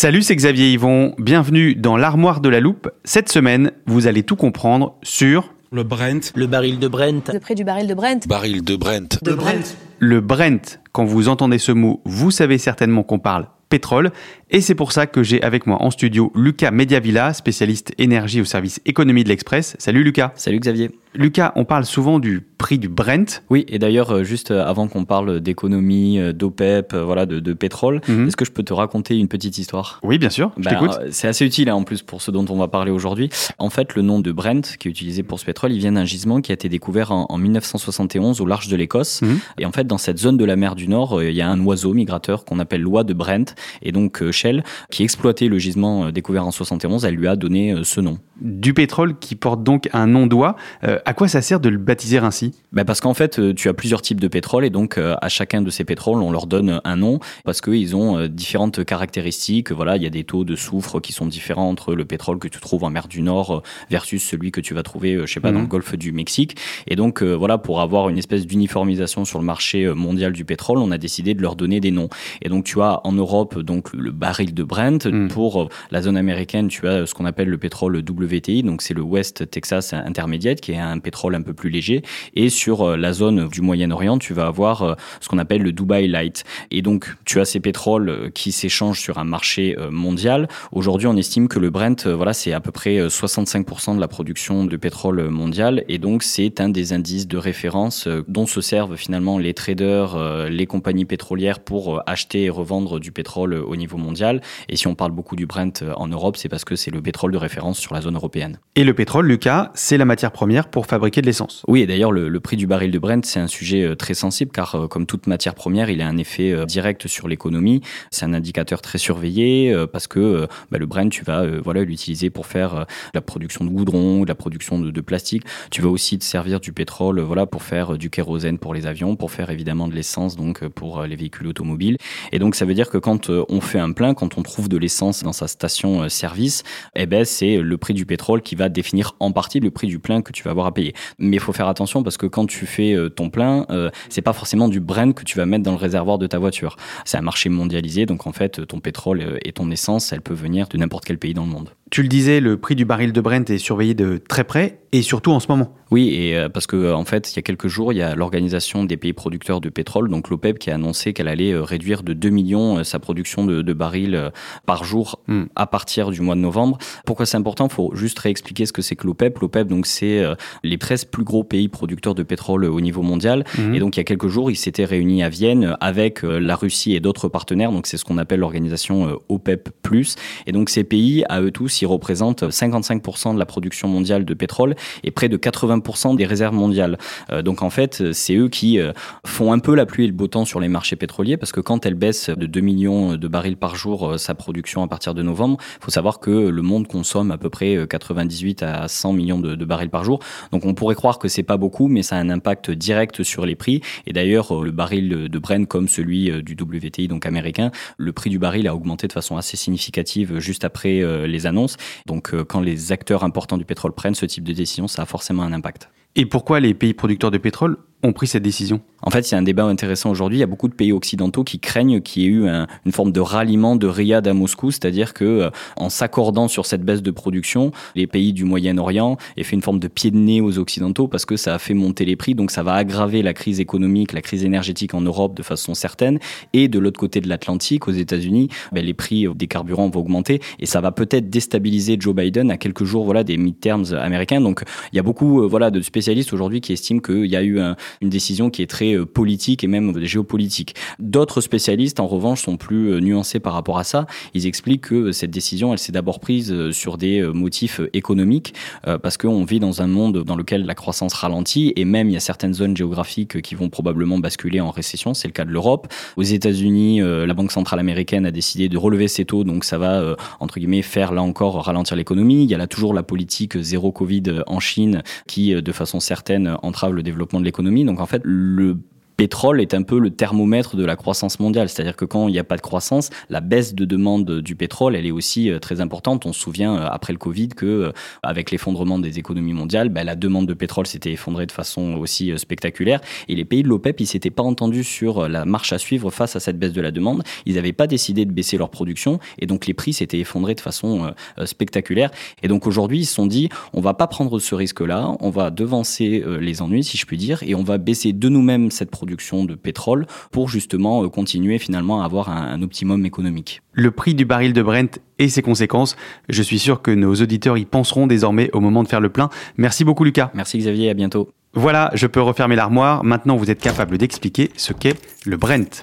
Salut, c'est Xavier Yvon. Bienvenue dans l'armoire de la loupe. Cette semaine, vous allez tout comprendre sur Le Brent. Le baril de Brent. Le prix du baril de Brent. Baril de Brent. De Brent. le Brent. Quand vous entendez ce mot, vous savez certainement qu'on parle pétrole. Et c'est pour ça que j'ai avec moi en studio Lucas Mediavilla, spécialiste énergie au service économie de l'Express. Salut Lucas. Salut Xavier. Lucas, on parle souvent du prix du Brent. Oui, et d'ailleurs, euh, juste euh, avant qu'on parle d'économie, euh, d'OPEP, voilà, de, de pétrole, Mhm. est-ce que je peux te raconter une petite histoire? Oui, bien sûr, je Ben, t'écoute. C'est assez utile hein, en plus pour ce dont on va parler aujourd'hui. En fait, le nom de Brent, qui est utilisé pour ce pétrole, il vient d'un gisement qui a été découvert en, en 1971 au large de l'Écosse. Mhm. Et en fait, dans cette zone de la mer du Nord, il y a un oiseau migrateur qu'on appelle l'oie de Brent. Et donc, euh, Shell, qui exploitait le gisement euh, découvert en 71, elle lui a donné euh, ce nom. Du pétrole qui porte donc un nom d'oie. Euh, à quoi ça sert de le baptiser ainsi? Ben parce qu'en fait, tu as plusieurs types de pétrole et donc euh, à chacun de ces pétroles, on leur donne un nom parce qu'ils ont euh, différentes caractéristiques. Voilà, il y a des taux de soufre qui sont différents entre le pétrole que tu trouves en mer du Nord versus celui que tu vas trouver, je sais pas, dans Mhm. le golfe du Mexique. Et donc voilà, pour avoir une espèce d'uniformisation sur le marché mondial du pétrole, on a décidé de leur donner des noms. Et donc tu as en Europe donc le baril de Brent. Mhm. Pour euh, la zone américaine, tu as ce qu'on appelle le pétrole WTI, donc c'est le West Texas Intermediate, qui est un pétrole un peu plus léger. Et sur euh, la zone du Moyen-Orient, tu vas avoir euh, ce qu'on appelle le Dubai Light. Et donc, tu as ces pétroles euh, qui s'échangent sur un marché euh, mondial. Aujourd'hui, on estime que le Brent, euh, voilà, c'est à peu près euh, 65% de la production de pétrole mondial. Et donc, c'est un des indices de référence euh, dont se servent finalement les traders, euh, les compagnies pétrolières pour euh, acheter et revendre du pétrole euh, au niveau mondial. Et si on parle beaucoup du Brent euh, en Europe, c'est parce que c'est le pétrole de référence sur la zone européenne. Et le pétrole, Lucas, c'est la matière première pour fabriquer de l'essence. Oui, et d'ailleurs, le, le prix du baril de Brent, c'est un sujet euh, très sensible car, comme toute matière première, il a un effet direct sur l'économie. C'est un indicateur très surveillé parce que bah, le Brent, tu vas voilà, l'utiliser pour faire la production de goudron, de la production de, de plastique. Tu vas aussi te servir du pétrole voilà, pour faire du kérosène pour les avions, pour faire évidemment de l'essence donc pour les véhicules automobiles. Et donc, ça veut dire que quand euh, on fait un plein, quand on trouve de l'essence dans sa station euh, eh ben, c'est le prix du pétrole qui va définir en partie le prix du plein que tu vas avoir à payer. Mais il faut faire attention parce que quand tu fais euh, ton plein, c'est pas forcément du Brent que tu vas mettre dans le réservoir de ta voiture. C'est un marché mondialisé, donc en fait, ton pétrole et ton essence, elle peut venir de n'importe quel pays dans le monde. Tu le disais, le prix du baril de Brent est surveillé de très près et surtout en ce moment. Oui, et euh, parce que euh, en fait, il y a quelques jours, il y a l'organisation des pays producteurs de pétrole, donc l'OPEP, qui a annoncé qu'elle allait euh, réduire de 2 millions sa production de, de barils par jour Hmm. à partir du mois de novembre. Pourquoi c'est important? Il faut juste réexpliquer ce que c'est que l'OPEP. L'OPEP, donc, c'est les 13 plus gros pays producteurs de pétrole au niveau mondial. Mhm. Et donc, il y a quelques jours, ils s'étaient réunis à Vienne avec la Russie et d'autres partenaires. Donc, c'est ce qu'on appelle l'organisation OPEP+. Et donc, ces pays, à eux tous, ils représentent 55% de la production mondiale de pétrole et près de 80% des réserves mondiales. Euh, donc, en fait, c'est eux qui euh, font un peu la pluie et le beau temps sur les marchés pétroliers parce que quand elle baisse de 2 millions de barils par jour euh, sa production à partir de novembre, il faut savoir que le monde consomme à peu près euh, 98 à 100 millions de, de barils par jour. Donc, on pourrait croire que c'est pas beaucoup, mais ça a un impact direct sur les prix. Et d'ailleurs, le baril de Brent, comme celui du WTI, donc américain, le prix du baril a augmenté de façon assez significative juste après les annonces. Donc, euh, quand les acteurs importants du pétrole prennent ce type de décision, ça a forcément un impact. Et pourquoi les pays producteurs de pétrole ont pris cette décision En fait, a un débat intéressant aujourd'hui. Il y a beaucoup de pays occidentaux qui craignent qu'il y ait eu une forme de ralliement de Riyad à Moscou, c'est-à-dire que euh, en s'accordant sur cette baisse de production, les pays du Moyen-Orient aient fait une forme de pied de nez aux occidentaux parce que ça a fait monter les prix, donc ça va aggraver la crise économique, la crise énergétique en Europe de façon certaine. Et de l'autre côté de l'Atlantique, aux États-Unis, ben, les prix des carburants vont augmenter et ça va peut-être déstabiliser Joe Biden à quelques jours voilà des midterms américains. Donc il y a beaucoup euh, voilà de spécialistes aujourd'hui qui estiment qu'il y a eu une décision qui est très euh, politique et même géopolitique. D'autres spécialistes, en revanche, sont plus euh, nuancés par rapport à ça. Ils expliquent que cette décision, elle s'est d'abord prise sur des motifs économiques, parce qu'on vit dans un monde dans lequel la croissance ralentit, et même il y a certaines zones géographiques qui vont probablement basculer en récession. C'est le cas de l'Europe. Aux États-Unis, la Banque centrale américaine a décidé de relever ses taux, donc ça va entre guillemets faire là encore ralentir l'économie. Il y a là toujours la politique zéro Covid en Chine qui, de façon certaine, entrave le développement de l'économie. Donc en fait, le pétrole est un peu le thermomètre de la croissance mondiale. C'est-à-dire que quand il n'y a pas de croissance, la baisse de demande du pétrole, elle est aussi euh, très importante. On se souvient euh, après le Covid que euh, avec l'effondrement des économies mondiales, ben, la demande de pétrole s'était effondrée de façon aussi spectaculaire. Et les pays de l'OPEP, ils s'étaient pas entendus sur la marche à suivre face à cette baisse de la demande. Ils n'avaient pas décidé de baisser leur production et donc les prix s'étaient effondrés de façon spectaculaire. Et donc aujourd'hui, ils se sont dit, on va pas prendre ce risque-là, on va devancer les ennuis, si je puis dire, et on va baisser de nous-mêmes cette production de pétrole pour justement euh, continuer finalement à avoir un, optimum économique. Le prix du baril de Brent et ses conséquences, je suis sûr que nos auditeurs y penseront désormais au moment de faire le plein. Merci beaucoup Lucas. Merci Xavier, à bientôt. Voilà, je peux refermer l'armoire. Maintenant, vous êtes capable d'expliquer ce qu'est le Brent.